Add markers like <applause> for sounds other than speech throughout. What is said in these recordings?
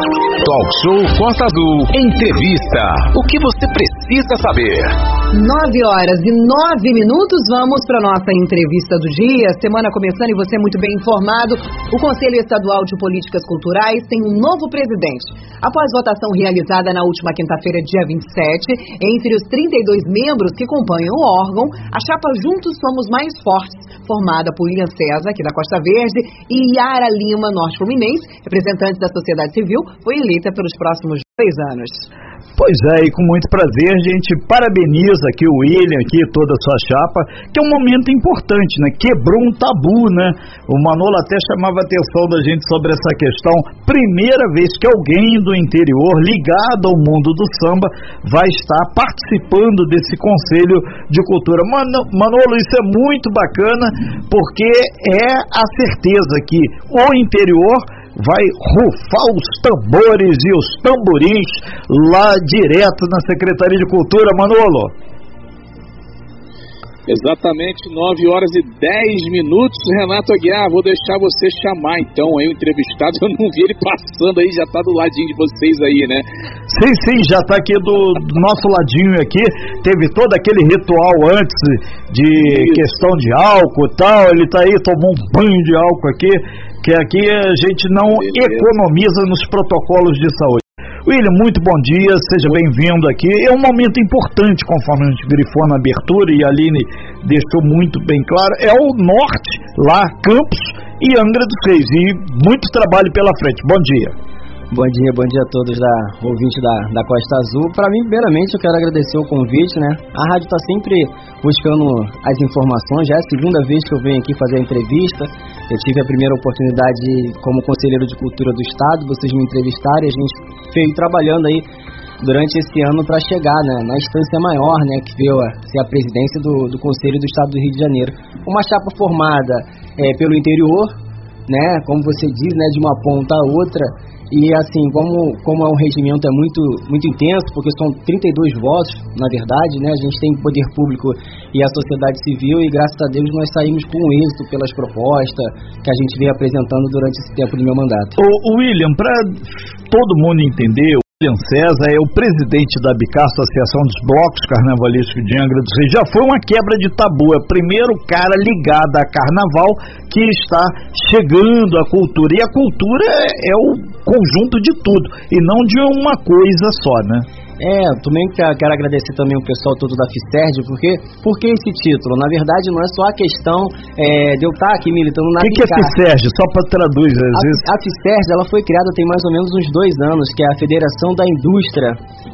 Talk Show Costa Azul. Entrevista. O que você precisa saber? Nove horas e nove minutos, vamos para nossa entrevista do dia. Semana começando e você muito bem informado. O Conselho Estadual de Políticas Culturais tem um novo presidente. Após votação realizada na última quinta-feira, dia 27, entre os 32 membros que compõem o órgão, a chapa Juntos Somos Mais Fortes, formada por William César, aqui da Costa Verde, e Yara Lima, Norte Fluminense, representante da sociedade civil, foi eleita pelos próximos dois anos. Pois é, e com muito prazer a gente parabeniza aqui o William, aqui toda a sua chapa, que é um momento importante, né? Quebrou um tabu, né? O Manolo até chamava a atenção da gente sobre essa questão. Primeira vez que alguém do interior ligado ao mundo do samba vai estar participando desse Conselho de Cultura. Manolo, isso é muito bacana, porque é a certeza que o interior vai rufar os tambores e os tamborins lá direto na Secretaria de Cultura, Manolo. Exatamente 9 horas e 10 minutos. Renato Aguiar, vou deixar você chamar então aí o entrevistado. Eu não vi ele passando aí, já tá do ladinho de vocês aí, né? Sim, sim, já tá aqui do, do nosso ladinho aqui. Teve todo aquele ritual antes de Isso. questão de álcool e tal. Ele tá aí, tomou um banho de álcool aqui que aqui a gente não Beleza. economiza nos protocolos de saúde. William, muito bom dia, seja bem-vindo aqui. É um momento importante, conforme a gente grifou na abertura e a Aline deixou muito bem claro, é o norte, lá, Campos e Angra dos Reis, e muito trabalho pela frente. Bom dia. Bom dia, bom dia a todos da ouvinte da, da Costa Azul. Para mim, primeiramente, eu quero agradecer o convite, né? A rádio está sempre buscando as informações. Já é a segunda vez que eu venho aqui fazer a entrevista. Eu tive a primeira oportunidade como conselheiro de cultura do estado, vocês me entrevistaram e a gente veio trabalhando aí durante esse ano para chegar né, na instância maior, né, que veio a ser a presidência do, do Conselho do Estado do Rio de Janeiro. Uma chapa formada é, pelo interior, né, como você diz, né, de uma ponta a outra, e assim, como, como é um regimento é muito, muito intenso, porque são 32 votos, na verdade, né? A gente tem poder público e a sociedade civil, e graças a Deus nós saímos com êxito pelas propostas que a gente vem apresentando durante esse tempo do meu mandato. O, William, para todo mundo entender, William César é o presidente da BICAR, Associação dos Blocos Carnavalísticos de Angra dos Reis. Já foi uma quebra de tabu. É o primeiro cara ligado a carnaval que está chegando à cultura. E a cultura é, é o conjunto de tudo e não de uma coisa só, né? É, também quero agradecer também o pessoal todo da FICERD, porque por que esse título? Na verdade, não é só a questão é, de eu estar aqui militando na O que, que, é FICERD? Só para traduzir, às a, vezes. A FICERD, ela foi criada tem mais ou menos uns dois anos, que é a Federação da Indústria,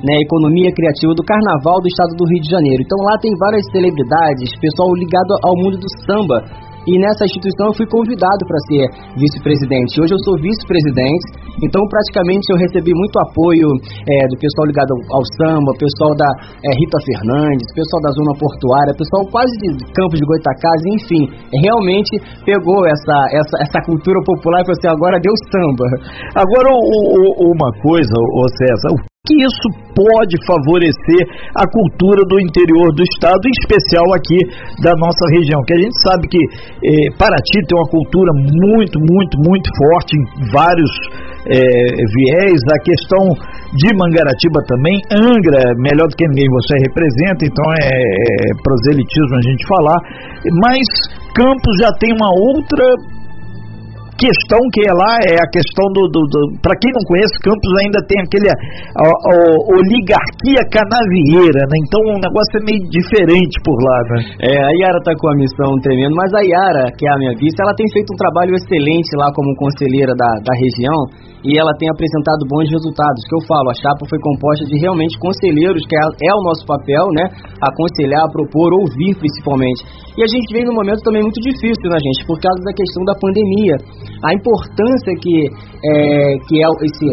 né, Economia Criativa do Carnaval do Estado do Rio de Janeiro. Então lá tem várias celebridades, pessoal ligado ao mundo do samba, e nessa instituição eu fui convidado para ser vice-presidente. Hoje eu sou vice-presidente, então praticamente eu recebi muito apoio é, do pessoal ligado ao, samba, pessoal da é, Rita Fernandes, pessoal da Zona Portuária, pessoal quase de Campos de Goitacazes, enfim, realmente pegou essa, essa, essa cultura popular e falou assim, agora deu samba. Agora o, o, uma coisa, o César, que isso pode favorecer a cultura do interior do estado, em especial aqui da nossa região, que a gente sabe que eh, Paraty tem uma cultura muito, muito, muito forte em vários eh, viés, a questão de Mangaratiba também, Angra, melhor do que ninguém você representa, então é, é proselitismo a gente falar, mas Campos já tem uma outra questão que é lá é a questão do. do, do para quem não conhece, Campos ainda tem aquele a, a, oligarquia canavieira, né? Então o negócio é meio diferente por lá, né? É, a Yara tá com a missão tremenda, mas a Yara, que é a minha vice, ela tem feito um trabalho excelente lá como conselheira da, da região e ela tem apresentado bons resultados. Que eu falo, a chapa foi composta de realmente conselheiros, que é, é o nosso papel, né? Aconselhar, propor, ouvir principalmente. E a gente vem num momento também muito difícil, né, gente? Por causa da questão da pandemia. A importância que é, que é esse,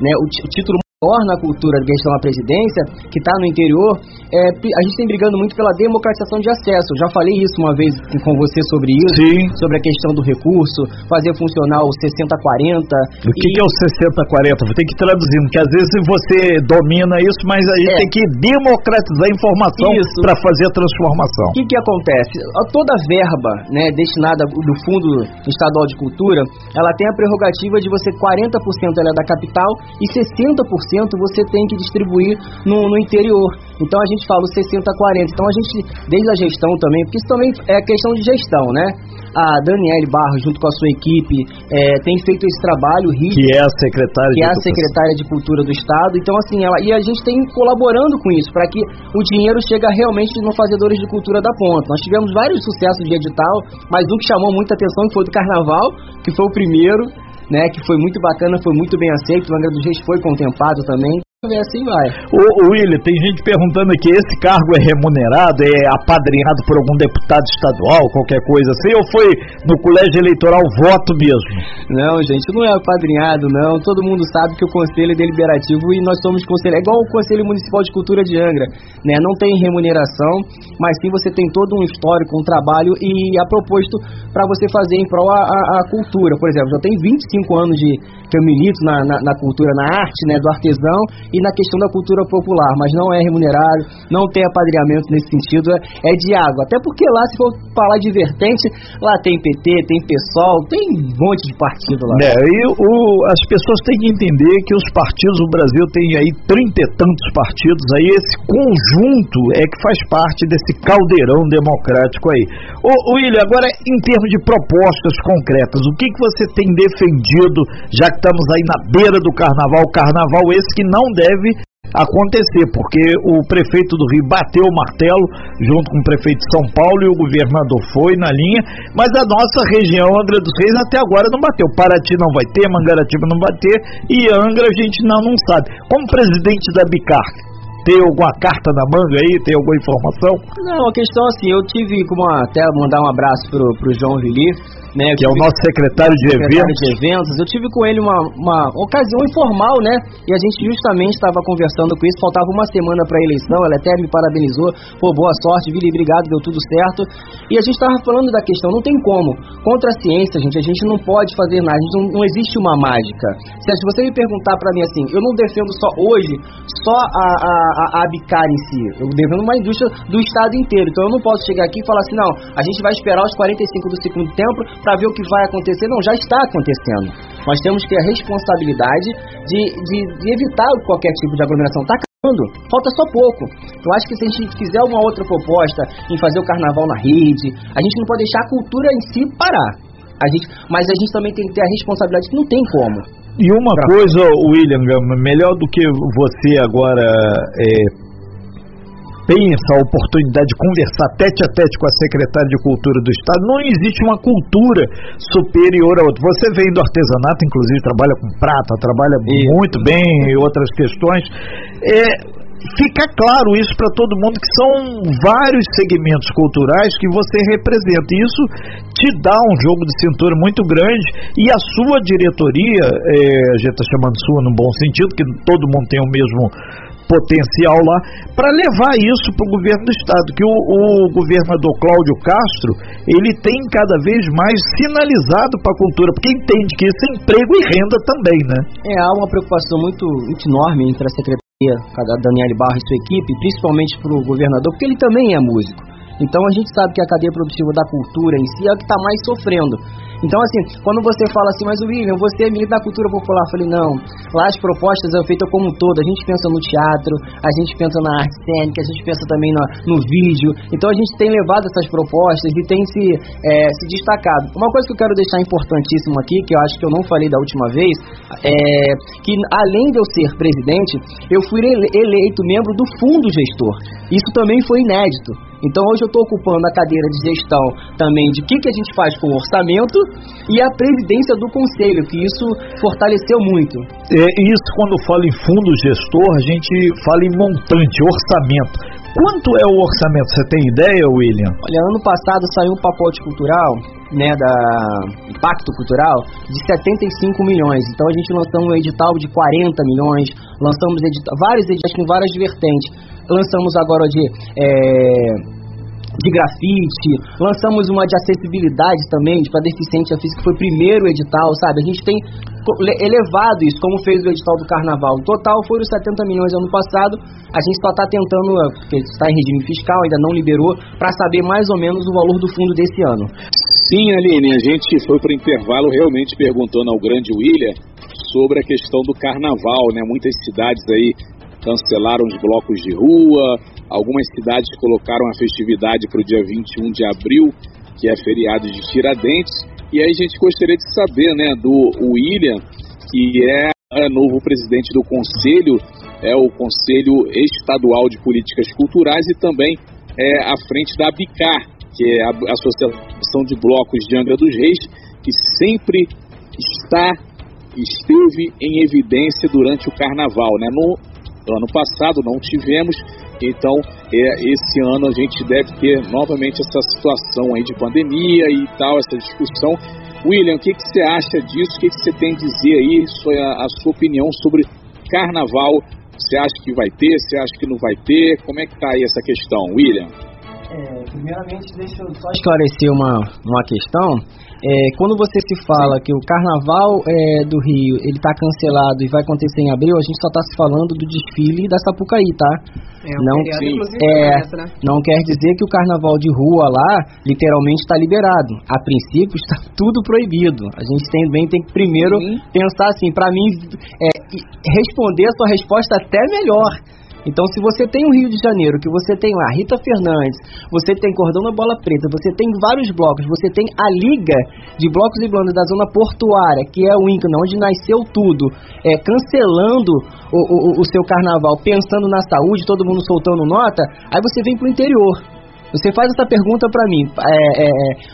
né, o, título torna a cultura de questão da presidência, que está no interior, é, a gente tem brigando muito pela democratização de acesso. Eu já falei isso uma vez com você sobre isso, Sim. sobre a questão do recurso, fazer funcionar o 60-40. O que, que é o 60-40? Vou ter que traduzir, porque às vezes você domina isso, mas a gente É. tem que democratizar a informação para fazer a transformação. O que, que acontece? Toda a verba né, destinada do Fundo Estadual de Cultura, ela tem a prerrogativa de você 40% ela é da capital e 60% você tem que distribuir no, no interior. Então a gente fala o 60-40. Então a gente, desde a gestão também, porque isso também é questão de gestão, né? A Daniele Barros, junto com a sua equipe, é, tem feito esse trabalho rígido Que é a secretária que de é a secretária de Cultura do Estado. Então, assim, ela, e a gente tem colaborando com isso, para que o dinheiro chegue realmente nos fazedores de cultura da ponta. Nós tivemos vários sucessos de edital, mas um que chamou muita atenção foi o do Carnaval, que foi o primeiro, né, que foi muito bacana, foi muito bem aceito, o Angra dos Reis foi contemplado também. E assim vai. Ô, William, tem gente perguntando aqui, esse cargo é remunerado, é apadrinhado por algum deputado estadual, qualquer coisa assim, ou foi no colégio eleitoral voto mesmo? Não, gente, não é apadrinhado, não. Todo mundo sabe que o conselho é deliberativo e nós somos conselho. É igual o Conselho Municipal de Cultura de Angra, né? Não tem remuneração, mas sim você tem todo um histórico, um trabalho e a proposto para você fazer em prol a, a, a cultura. Por exemplo, já tem 25 anos de que eu milito na, na, na cultura, na arte, né, do artesão e na questão da cultura popular, mas não é remunerado, não tem apadrinhamento nesse sentido, é, é de água. Até porque lá, se for falar de vertente, lá tem PT, tem PSOL, tem um monte de partido lá. É, e o, as pessoas têm que entender que os partidos, o Brasil tem aí trinta e tantos partidos, aí esse conjunto é que faz parte desse caldeirão democrático aí. Ô, William, agora em termos de propostas concretas, o que, que você tem defendido, já que estamos aí na beira do carnaval, carnaval esse que não deve acontecer, porque o prefeito do Rio bateu o martelo junto com o prefeito de São Paulo e o governador foi na linha, mas a nossa região, Angra dos Reis, até agora não bateu. Paraty não vai ter, Mangaratiba não vai ter e Angra a gente não, não sabe. Como presidente da Bicar, tem alguma carta na manga aí? Tem alguma informação? Não, a questão assim, eu tive como até mandar um abraço pro, pro João Vili, né? Que é o nosso secretário de secretário eventos. de eventos. Eu tive com ele uma, uma ocasião informal, né? E a gente justamente estava conversando com isso. Faltava uma semana para a eleição. Ela até me parabenizou. Pô, boa sorte, Vili, obrigado, deu tudo certo. E a gente estava falando da questão. Não tem como. Contra a ciência, gente, a gente não pode fazer nada. Não, não existe uma mágica. Se, você me perguntar para mim assim, eu não defendo só hoje só a, a, a, a Bicar em si. Eu defendo uma indústria do estado inteiro. Então eu não posso chegar aqui e falar assim, não, a gente vai esperar os 45 do segundo tempo para ver o que vai acontecer. Não, já está acontecendo. Nós temos que ter a responsabilidade de, de, de evitar qualquer tipo de aglomeração. Está acabando, falta só pouco. Eu acho que se a gente fizer uma outra proposta em fazer o carnaval na rede, a gente não pode deixar a cultura em si parar. A gente, mas a gente também tem que ter a responsabilidade que não tem como. E uma coisa, William melhor do que você agora é, pensa a oportunidade de conversar tete a tete com a secretária de Cultura do Estado, não existe uma cultura superior a outra. Você vem do artesanato, inclusive trabalha com prata, trabalha muito bem e outras questões. É, fica claro isso para todo mundo que são vários segmentos culturais que você representa. E isso te dá um jogo de cintura muito grande e a sua diretoria, é, a gente está chamando sua no bom sentido, que todo mundo tem o mesmo potencial lá, para levar isso para o governo do estado, que o, o governador Cláudio Castro, ele tem cada vez mais sinalizado para a cultura, porque entende que isso é emprego e renda também, né? É, há uma preocupação muito, muito enorme entre a Secretaria, a Daniele Barra e sua equipe, principalmente para o governador, porque ele também é músico. Então a gente sabe que a cadeia produtiva da cultura em si é a que está mais sofrendo. Então, assim, quando você fala assim, mas William, você é milita da cultura popular, eu falei, não, lá as propostas são feitas como um todo, a gente pensa no teatro, a gente pensa na arte cênica, a gente pensa também no, no vídeo, então a gente tem levado essas propostas e tem se, é, se destacado. Uma coisa que eu quero deixar importantíssimo aqui, que eu acho que eu não falei da última vez, é que além de eu ser presidente, eu fui ele- eleito membro do fundo gestor. Isso também foi inédito. Então hoje eu estou ocupando a cadeira de gestão também de o que, que a gente faz com o orçamento e a presidência do conselho, que isso fortaleceu muito. É, isso quando fala em fundo gestor, a gente fala em montante, orçamento. Quanto é o orçamento? Você tem ideia, William? Olha, ano passado saiu um pacote cultural né, da Impacto Cultural de 75 milhões. Então a gente lançou um edital de 40 milhões, lançamos edital, vários editais com várias vertentes. Lançamos agora de é, de grafite, lançamos uma de acessibilidade também, para deficiente física, foi o primeiro edital, sabe? A gente tem elevado isso, como fez o edital do carnaval. O total foram 70 milhões ano passado, a gente só está tentando, porque está em regime fiscal, ainda não liberou, para saber mais ou menos o valor do fundo desse ano. Sim, Aline, a gente foi para o intervalo realmente perguntando ao grande William sobre a questão do carnaval, né? Muitas cidades aí cancelaram os blocos de rua, Algumas cidades colocaram a festividade para o dia 21 de abril, que é feriado de Tiradentes. E aí a gente gostaria de saber, né, do William, que é, é novo presidente do Conselho, é o Conselho Estadual de Políticas Culturais e também é à frente da ABICAR, que é a Associação de Blocos de Angra dos Reis, que sempre está, esteve em evidência durante o carnaval. Né? No ano passado não tivemos, então, é, esse ano a gente deve ter novamente essa situação aí de pandemia e tal, essa discussão. William, o que, que você acha disso? O que, que você tem a dizer aí, a, a sua opinião sobre carnaval? Você acha que vai ter? Você acha que não vai ter? Como é que está aí essa questão, William? É, primeiramente, deixa eu só esclarecer uma, uma questão. É, quando você se fala que o Carnaval é, do Rio ele está cancelado e vai acontecer em abril, a gente só está se falando do desfile da Sapucaí, tá? É, não, é, né? não quer dizer que o Carnaval de rua lá literalmente está liberado. A princípio <laughs> está tudo proibido. A gente também tem que primeiro Sim. pensar assim, para mim é, responder a sua resposta até melhor então, se você tem o Rio de Janeiro, que você tem lá Rita Fernandes, você tem Cordão da Bola Preta, você tem vários blocos, você tem a Liga de Blocos e Bandas da Zona Portuária, que é o INCNA, onde nasceu tudo, é, cancelando o, o, o seu carnaval, pensando na saúde, todo mundo soltando nota, aí você vem pro interior. Você faz essa pergunta para mim, é, é,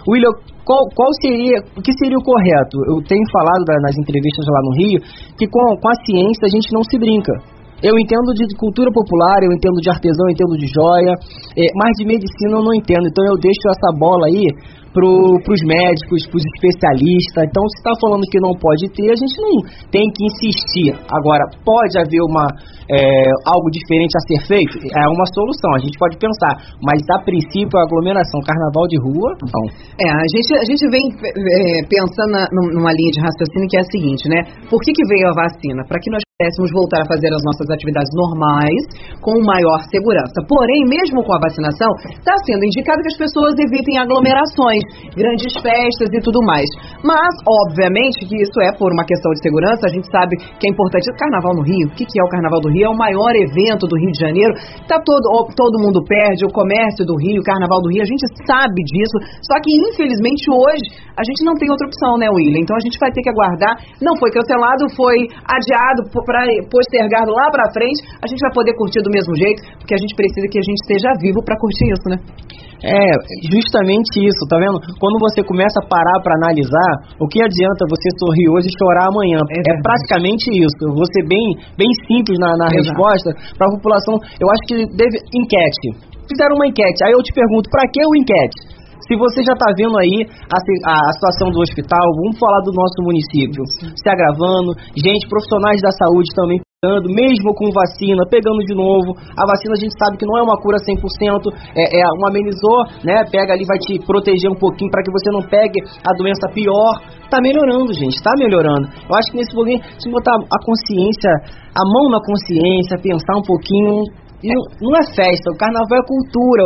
William, qual, qual, seria, o que seria o correto? Eu tenho falado nas entrevistas lá no Rio que com, com a ciência a gente não se brinca. Eu entendo de cultura popular, eu entendo de artesão, eu entendo de joia, é, mas de medicina eu não entendo. Então eu deixo essa bola aí para os médicos, para os especialistas. Então, se está falando que não pode ter, a gente não tem que insistir. Agora, pode haver uma é, algo diferente a ser feito? É uma solução, a gente pode pensar. Mas, a princípio, a aglomeração, carnaval de rua, não. É, a gente, a gente vem é, pensando na, numa linha de raciocínio que é a seguinte, né? Por que, que veio a vacina? Para que nós pudéssemos voltar a fazer as nossas atividades normais com maior segurança. Porém, mesmo com a vacinação, está sendo indicado que as pessoas evitem aglomerações, grandes festas e tudo mais. Mas, obviamente, que isso é por uma questão de segurança, a gente sabe que é importante. O Carnaval no Rio, o que é o Carnaval do Rio? É o maior evento do Rio de Janeiro. Tá todo, todo mundo perde, o comércio do Rio, o Carnaval do Rio, a gente sabe disso. Só que, infelizmente, hoje, a gente não tem outra opção, né, William? Então a gente vai ter que aguardar. Não foi cancelado, foi adiado para postergado lá para frente, a gente vai poder curtir do mesmo jeito, porque a gente precisa que a gente esteja vivo para curtir isso, né? É, justamente isso, tá vendo? Quando você começa a parar para analisar, o que adianta você sorrir hoje e chorar amanhã? É, é praticamente isso. Eu vou ser bem, bem simples na, na resposta para a população. Eu acho que deve. Enquete. Fizeram uma enquete, aí eu te pergunto, para que o enquete? Se você já está vendo aí a, a, a, situação do hospital, vamos falar do nosso municípo se agravando, gente, profissionais da saúde também pegando, mesmo com vacina, pegando de novo. A vacina a gente sabe que não é uma cura 100%, é, é um amenizou, né? Pega ali, vai te proteger um pouquinho para que você não pegue a doença pior. Tá melhorando, gente, tá melhorando. Eu acho que nesse momento, se botar a consciência, a mão na consciência, pensar um pouquinho, não é festa, o carnaval é cultura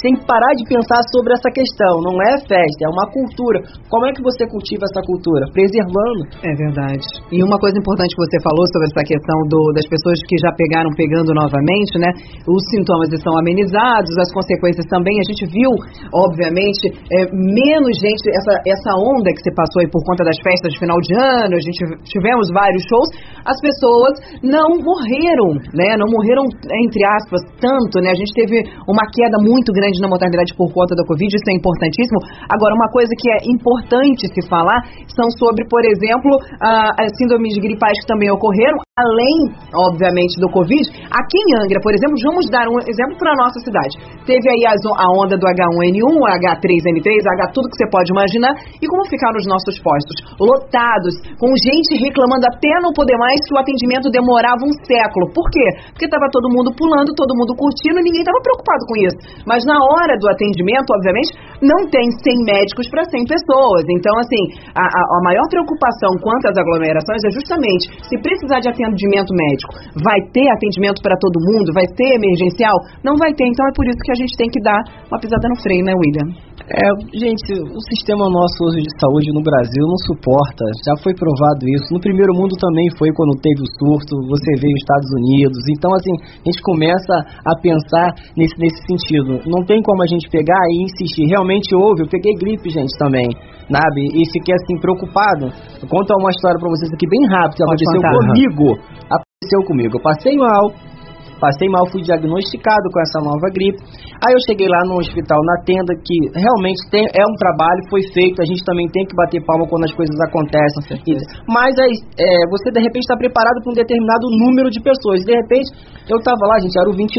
que parar de pensar sobre essa questão. Não é festa, é uma cultura. Como é que você cultiva essa cultura? Preservando. É verdade. E uma coisa importante que você falou sobre essa questão do, das pessoas que já pegaram pegando novamente, né? Os sintomas estão amenizados, as consequências também. A gente viu, obviamente, é, menos gente, essa, essa onda que se passou aí por conta das festas de final de ano, a gente tivemos vários shows, as pessoas não morreram, né? Não morreram, entre aspas, tanto, né? A gente teve uma queda muito grande grande na mortalidade por conta da Covid, isso é importantíssimo. Agora, uma coisa que é importante se falar são sobre, por exemplo, as síndromes gripais que também ocorreram, além, obviamente, do Covid. Aqui em Angra, por exemplo, vamos dar um exemplo para a nossa cidade. Teve aí a, onda do H1N1, H3N3, H tudo que você pode imaginar. E como ficaram os nossos postos? Lotados, com gente reclamando até não poder mais que o atendimento demorava um século. Por quê? Porque estava todo mundo pulando, todo mundo curtindo e ninguém estava preocupado com isso. Mas na hora do atendimento, obviamente, não tem 100 médicos para 100 pessoas. Então, assim, a, a, a maior preocupação quanto às aglomerações é justamente se precisar de atendimento médico, vai ter atendimento para todo mundo, vai ter emergencial? Não vai ter, então é por isso que a gente tem que dar uma pisada no freio, né, William? É, gente, o sistema nosso hoje de saúde no Brasil não suporta, já foi provado isso. No primeiro mundo também foi quando teve o surto, você vê os Estados Unidos. Então, assim, a gente começa a pensar nesse, nesse sentido. Não tem como a gente pegar e insistir. Realmente houve, eu peguei gripe, gente, também, sabe? E fiquei, assim, preocupado. Vou contar uma história pra vocês aqui bem rápido, aconteceu contar. comigo. Aconteceu comigo. Eu passei mal, Passei mal, fui diagnosticado com essa nova gripe. Aí eu cheguei lá no hospital, na tenda, que realmente tem, é um trabalho, foi feito, a gente também tem que bater palma quando as coisas acontecem. Mas aí, é, você de repente está preparado para um determinado número de pessoas. De repente, eu estava lá, gente, era o 22.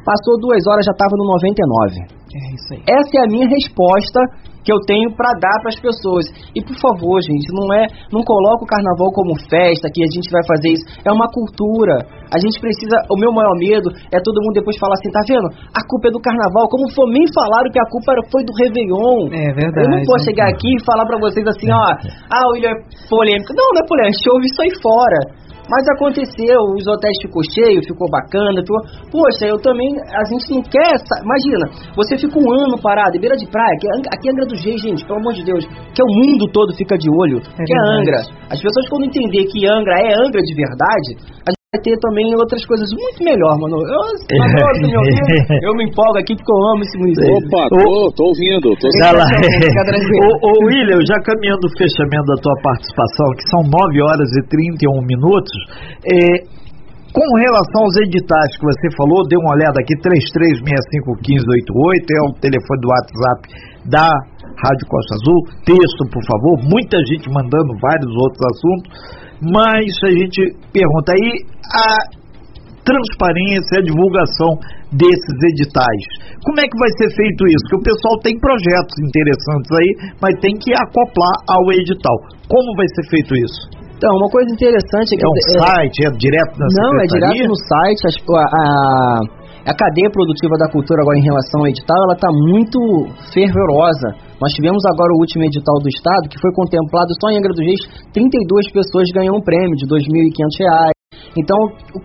Passou duas horas, já estava no 99. É isso aí. Essa é a minha resposta que eu tenho para dar para as pessoas. E por favor, gente, não é, não coloca o carnaval como festa que a gente vai fazer isso. É uma cultura. A gente precisa, o meu maior medo é todo mundo depois falar assim, tá vendo? A culpa é do carnaval, como for me falaram que a culpa foi do Réveillon. É verdade. Eu não posso chegar aqui e falar para vocês assim, ó, ah, o William é polêmico. Não, não é polêmico, chove isso aí fora. Mas aconteceu, os hotéis ficou cheio, ficou bacana, ficou... Poxa, eu também, a gente não quer, imagina, você fica um ano parado em beira de praia, que é, aqui é Angra dos Reis, gente, pelo amor de Deus, que é o mundo todo fica de olho, é que é Angra. As pessoas quando entender que Angra é Angra de verdade, a vai ter também outras coisas muito melhor, mano. Eu <laughs> adoro me ouvindo. <laughs> Eu me empolgo aqui porque eu amo esse município. Opa, tô, tô ouvindo. Tô lá. <laughs> ô, ô, William, já caminhando o fechamento da tua participação, que são 9 horas e 31 minutos, é, com relação aos editais que você falou, dê uma olhada aqui, 33651588, é o telefone do WhatsApp da Rádio Costa Azul. Texto, por favor, muita gente mandando vários outros assuntos mas a gente pergunta aí a transparência, a divulgação desses editais. Como é que vai ser feito isso? Porque o pessoal tem projetos interessantes aí, mas tem que acoplar ao edital. Como vai ser feito isso? Então, uma coisa interessante é que... É um é, site, é direto na Não, é direto no site. A, a, a cadeia produtiva da cultura agora em relação ao edital, ela está muito fervorosa nós tivemos agora o último edital do Estado, que foi contemplado só em Angra dos Reis, 32 pessoas ganham um prêmio de R$ 2.500. Então,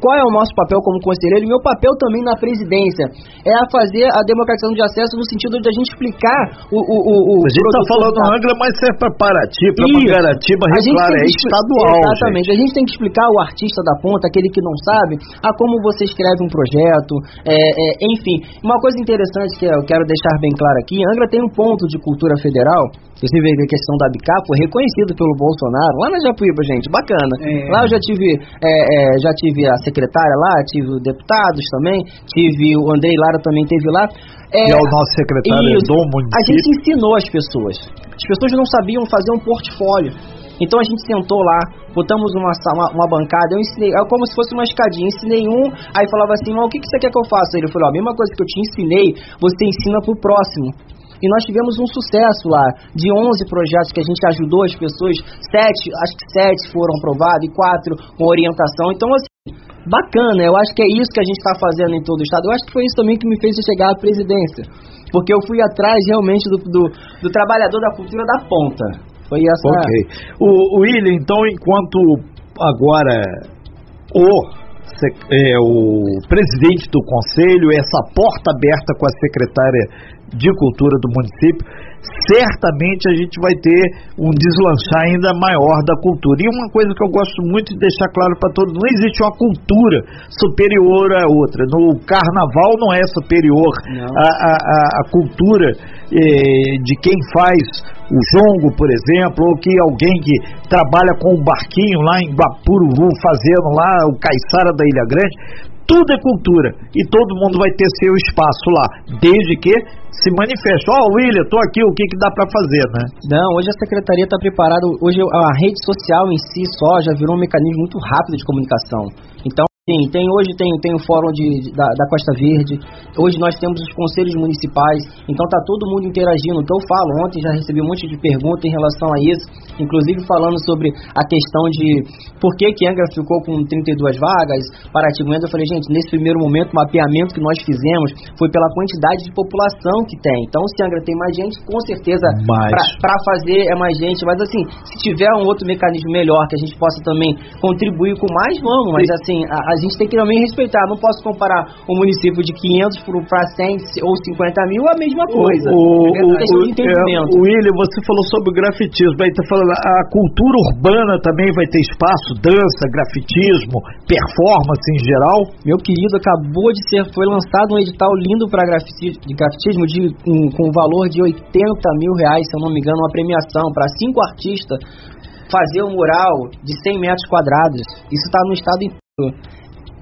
qual é o nosso papel como conselheiro? E meu papel também na presidência é a fazer a democratização de acesso no sentido de a gente explicar o. o, o, a gente está falando. Angra, mas é para Paraty, para Mangaratiba, claro, é estadual. Exatamente. Gente. A gente tem que explicar o artista da ponta, aquele que não sabe, a como você escreve um projeto, é, é, enfim. Uma coisa interessante que eu quero deixar bem claro aqui: Angra tem um ponto de cultura federal você vê que a questão da Bicap foi reconhecido pelo Bolsonaro lá na Japuíba, gente, bacana. É. Lá eu já tive, é, é, já tive a secretária lá, tive deputados também, tive o Andrei Lara também teve lá. É, é o nosso secretário isso, do município. A gente ensinou as pessoas. As pessoas não sabiam fazer um portfólio. Então a gente sentou lá, botamos uma, uma, uma, bancada, eu ensinei, é como se fosse uma escadinha, ensinei um, aí falava assim, mas o que, que você quer que eu faça? Ele falou, a mesma coisa que eu te ensinei, você ensina pro próximo. E nós tivemos um sucesso lá. De 11 projetos que a gente ajudou as pessoas, sete, acho que sete foram aprovados e quatro com orientação. Então, assim, bacana. Eu acho que é isso que a gente está fazendo em todo o estado. Eu acho que foi isso também que me fez chegar à presidência. Porque eu fui atrás realmente do, do, do trabalhador da cultura da ponta. Foi essa. Ok. O, o William, então, enquanto agora o é, o presidente do conselho, essa porta aberta com a secretária de cultura do município, certamente a gente vai ter um deslanchar ainda maior da cultura. E uma coisa que eu gosto muito de deixar claro para todos, não existe uma cultura superior à outra. No carnaval não é superior à, cultura eh, de quem faz o jongo, por exemplo, ou que alguém que trabalha com o barquinho lá em Guapuruvu, fazendo lá o caiçara da Ilha Grande tudo é cultura e todo mundo vai ter seu espaço lá, desde que se manifeste. Ó, oh, William, tô aqui, o que que dá para fazer, né? Não, hoje a secretaria está preparada, hoje a rede social em si só já virou um mecanismo muito rápido de comunicação. Então, Sim, tem, hoje tem, tem o fórum de, da, da, Costa Verde, hoje nós temos os conselhos municipais, então tá todo mundo interagindo. Então eu falo, ontem já recebi um monte de perguntas em relação a isso, inclusive falando sobre a questão de por que que Angra ficou com 32 vagas, Paraty Eu falei, gente, nesse primeiro momento, o mapeamento que nós fizemos foi pela quantidade de população que tem. Então se Angra tem mais gente, com certeza para fazer é mais gente, mas assim, se tiver um outro mecanismo melhor que a gente possa também contribuir com mais, vamos, mas assim, a, a gente tem que também respeitar. Não posso comparar um município de 500 para 100 ou 50 mil, a mesma coisa. O, é o, o, é, o William, você falou sobre o grafitismo. Aí tá falando, a cultura urbana também vai ter espaço, dança, grafitismo, performance em geral. Meu querido, acabou de ser, foi lançado um edital lindo para grafitismo, de grafitismo de, com, com valor de 80 mil reais, se eu não me engano, uma premiação para cinco artistas fazer um mural de 100 metros quadrados. Isso está no estado inteiro.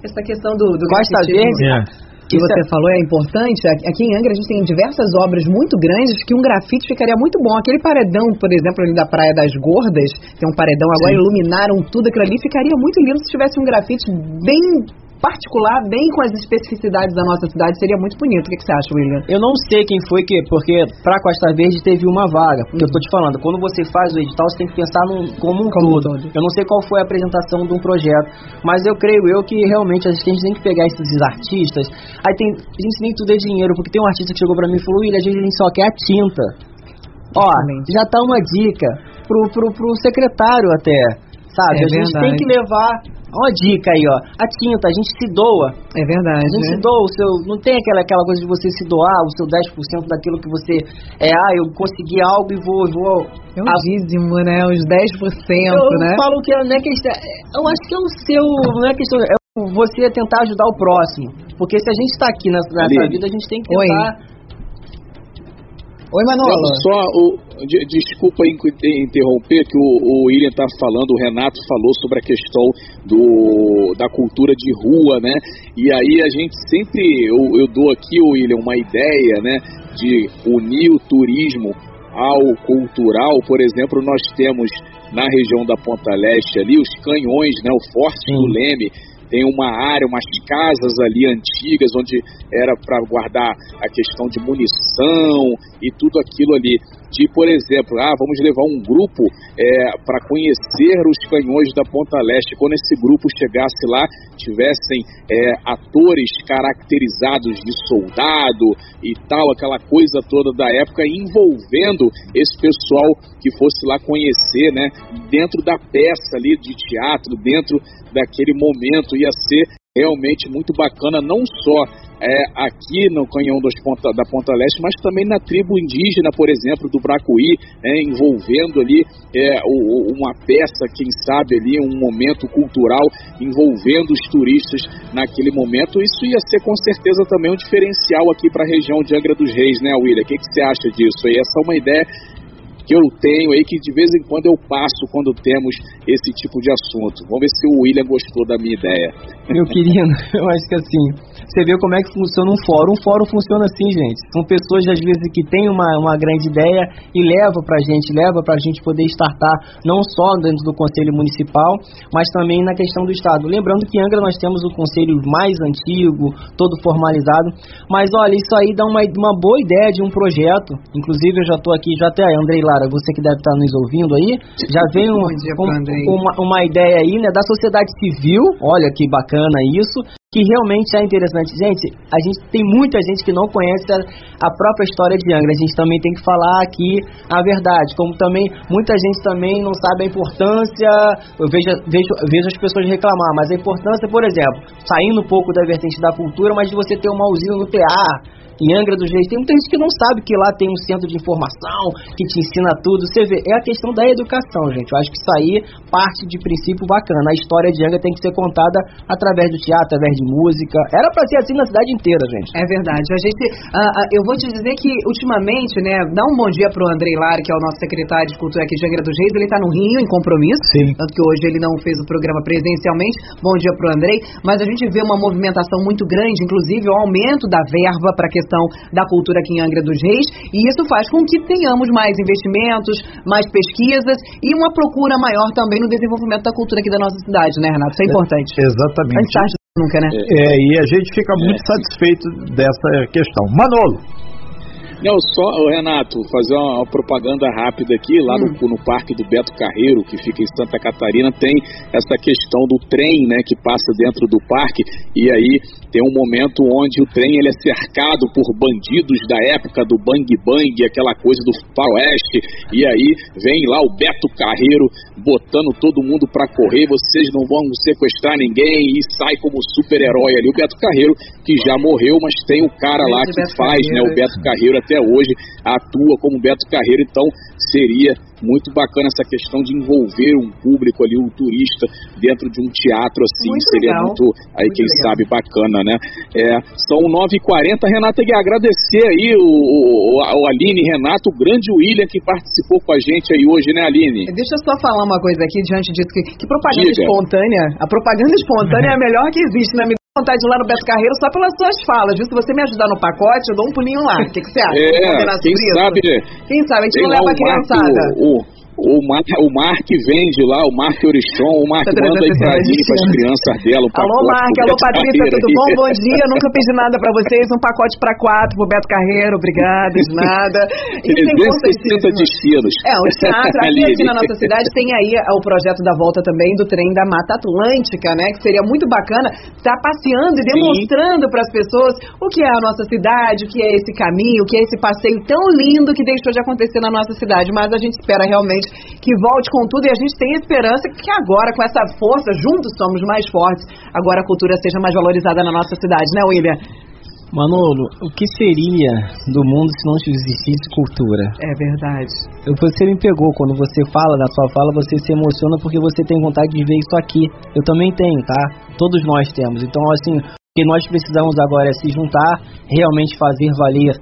Essa questão do, do Costa Verde, é. que você falou é importante. Aqui em Angra a gente tem diversas obras muito grandes que um grafite ficaria muito bom. Aquele paredão, por exemplo, ali da Praia das Gordas, tem um paredão agora, Sim. iluminaram tudo aquilo ali, ficaria muito lindo se tivesse um grafite bem particular, bem com as especificidades da nossa cidade, seria muito bonito. O que, que você acha, William? Eu não sei quem foi que, porque para Costa Verde teve uma vaga. Porque uhum. eu tô te falando, quando você faz o edital, você tem que pensar num, como um como todo. todo. Eu não sei qual foi a apresentação de um projeto, mas eu creio eu que realmente a gente tem que pegar esses artistas. Aí tem, a gente nem tudo é dinheiro, porque tem um artista que chegou para mim e falou, William, a gente só quer a tinta. Ó, já tá uma dica pro, pro, pro secretário até sabe? É a gente verdade. tem que levar uma dica aí, ó. A tinta, a gente se doa. É verdade. A gente né? se doa o seu. Não tem aquela, aquela coisa de você se doar o seu 10% daquilo que você. É, ah, eu consegui algo e vou. vou é um a... dízimo, né? Os 10%, eu, né? Eu falo que não é questão. Eu acho que é o seu. Não é questão. É você tentar ajudar o próximo. Porque se a gente está aqui nessa, nessa vida, a gente tem que tentar. Oi. Oi, Manolo. Só o, de, desculpa interromper que o, o William está falando, o Renato falou sobre a questão do, da cultura de rua, né? E aí a gente sempre, eu, eu dou aqui, o William, uma ideia, né? De unir o turismo ao cultural, por exemplo, nós temos na região da Ponta Leste ali os canhões, né? O Forte do Leme, tem uma área, umas casas ali antigas onde era para guardar a questão de munição e tudo aquilo ali. De, por exemplo, ah, vamos levar um grupo é, para conhecer os canhões da Ponta Leste. Quando esse grupo chegasse lá, tivessem é, atores caracterizados de soldado e tal, aquela coisa toda da época, envolvendo esse pessoal que fosse lá conhecer, né, dentro da peça ali de teatro, dentro daquele momento, ia ser realmente muito bacana, não só é, aqui no canhão Ponta, da Ponta Leste, mas também na tribo indígena, por exemplo, do Bracuí, é, envolvendo ali é, o, uma peça, quem sabe ali, um momento cultural envolvendo os turistas naquele momento. Isso ia ser com certeza também um diferencial aqui para a região de Angra dos Reis, né, William? O que, que você acha disso? E essa é uma ideia que eu tenho aí que de vez em quando eu passo quando temos esse tipo de assunto. Vamos ver se o William gostou da minha ideia. Meu querido, <laughs> eu acho que assim, você vê como é que funciona um fórum. Um fórum funciona assim, gente. São pessoas, às vezes, que têm uma, uma grande ideia e levam pra gente, leva pra gente poder startar, não só dentro do Conselho Municipal, mas também na questão do Estado. Lembrando que em Angra nós temos o Conselho mais antigo, todo formalizado. Mas olha, isso aí dá uma, uma boa ideia de um projeto. Inclusive, eu já estou aqui, já até, Andrei Lara, você que deve estar nos ouvindo aí, já vem <laughs> um, um, uma, uma ideia aí, né, da sociedade civil. Olha que bacana isso que realmente é interessante. Gente, a gente tem muita gente que não conhece a, própria história de Angra. A gente também tem que falar aqui a verdade. Como também muita gente também não sabe a importância. Eu vejo, vejo, vejo as pessoas reclamar, mas a importância, por exemplo, saindo um pouco da vertente da cultura, mas de você ter uma usina nuclear em Angra dos Reis. Tem muita gente que não sabe que lá tem um centro de informação que te ensina tudo. Você vê, é a questão da educação, gente. Eu acho que isso aí parte de princípio bacana. A história de Angra tem que ser contada através do teatro, através de música. Era pra ser assim na cidade inteira, gente. É verdade. A gente, uh, uh, eu vou te dizer que ultimamente, né, dá um bom dia pro Andrei Lara, que é o nosso secretário de cultura aqui de Angra dos Reis. Ele tá no Rio, em compromisso. Sim. Tanto que hoje ele não fez o programa presencialmente. Bom dia pro Andrei. Mas a gente vê uma movimentação muito grande, inclusive o aumento da verba para a questão da cultura aqui em Angra dos Reis. E isso faz com que tenhamos mais investimentos, mais pesquisas e uma procura maior também no desenvolvimento da cultura aqui da nossa cidade, né, Renato? Isso é importante. É, exatamente. Nunca, né? É, e a gente fica muito satisfeito dessa questão. Manolo. Não, só, Renato, fazer uma, propaganda rápida aqui, lá hum. no, no, Parque do Beto Carreiro, que fica em Santa Catarina, tem essa questão do trem, né, que passa dentro do parque, e aí tem um momento onde o trem ele é cercado por bandidos da época do Bang Bang, aquela coisa do faroeste, e aí vem lá o Beto Carreiro botando todo mundo para correr, vocês não vão sequestrar ninguém, e sai como super-herói ali, o Beto Carreiro, que já morreu, mas tem o cara lá que faz, né, o Beto Carreiro até hoje atua como Beto Carreiro, então seria muito bacana essa questão de envolver um público ali, um turista, dentro de um teatro assim, muito seria legal. muito, aí muito quem legal. sabe, bacana, né? É, são 9h40, Renata, e agradecer aí o, o, o Aline Renato, o grande William que participou com a gente aí hoje, né, Aline? Deixa eu só falar uma coisa aqui diante disso, que, que propaganda Diga. espontânea, a propaganda espontânea é a melhor que existe, né? Vontade de ir lá no Beto Carreiro só pelas suas falas, viu? Se você me ajudar no pacote, eu dou um pulinho lá. O que, que você acha? É, quem isso? sabe, Quem sabe, a gente não leva a criançada. O, o, Mar, o Mark vende lá, o Mark Orichon, o Mark Tá manda aí pra trazendo Aline, pras crianças dela, um Alô, Mark, alô, Patrícia, tudo aí. bom? Bom dia, nunca pedi nada pra vocês, um pacote pra quatro pro Beto Carreiro, obrigada, de nada. E 360 destinos. É, o teatro aqui, aqui na nossa <laughs> cidade tem aí o projeto da volta também do trem da Mata Atlântica, né? Que seria muito bacana estar passeando e demonstrando para as pessoas o que é a nossa cidade, o que é esse caminho, o que é esse passeio tão lindo que deixou de acontecer na nossa cidade. Mas a gente espera realmente que volte com tudo e a gente tem esperança que agora, com essa força, juntos somos mais fortes, agora a cultura seja mais valorizada na nossa cidade, né, William? Manolo, o que seria do mundo se não existisse cultura? É verdade. Eu- Você me pegou, quando você fala na sua fala, você se emociona porque você tem vontade de ver isso aqui. Eu também tenho, tá? Todos nós temos. Então, assim, o que nós precisamos agora é se juntar, realmente fazer valer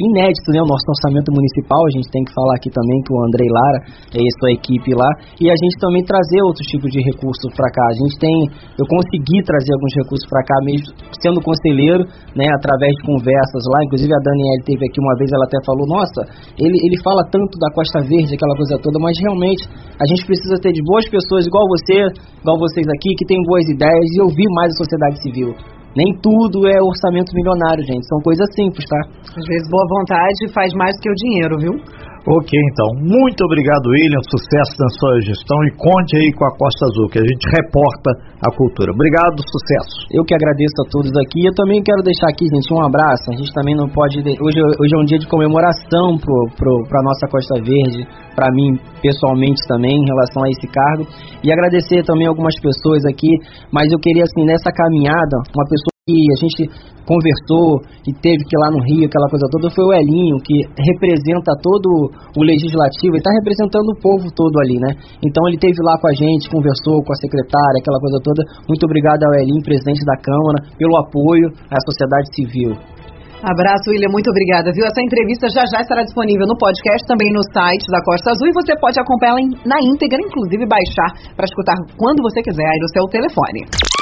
inédito, né? O nosso orçamento municipal, a gente tem que falar aqui também que o Andrei Lara e a sua equipe lá, e a gente também trazer outros tipos de recursos para cá. A gente tem, eu consegui trazer alguns recursos para cá mesmo sendo conselheiro, né? Através de conversas lá, inclusive a Daniela teve aqui uma vez, ela até falou, nossa, ele, ele fala tanto da Costa Verde, aquela coisa toda, mas realmente a gente precisa ter de boas pessoas igual você, igual vocês aqui, que tem boas ideias e ouvir mais a sociedade civil. Nem tudo é orçamento milionário, gente. São coisas simples, tá? Às vezes boa vontade faz mais que o dinheiro, viu? Ok, então. Muito obrigado, William. Sucesso na sua gestão e conte aí com a Costa Azul, que a gente reporta a cultura. Obrigado, sucesso. Eu que agradeço a todos aqui. Eu também quero deixar aqui, gente, um abraço. A gente também não pode. de- Hoje, hoje é um dia de comemoração pro, pra nossa Costa Verde, pra mim pessoalmente também, em relação a esse cargo. E agradecer também algumas pessoas aqui. Mas eu queria, assim, nessa caminhada, uma pessoa que a gente conversou e teve que ir lá no Rio, aquela coisa toda, foi o Elinho, que representa todo o legislativo, ele está representando o povo todo ali, né? Então ele teve lá com a gente, conversou com a secretária, aquela coisa toda. Muito obrigado ao Elinho, presidente da Câmara, pelo apoio à sociedade civil. Abraço, William, muito obrigada, viu? Essa entrevista já já estará disponível no podcast, também no site da Costa Azul, e você pode acompanhá-la na íntegra, inclusive baixar para escutar quando você quiser aí no seu telefone.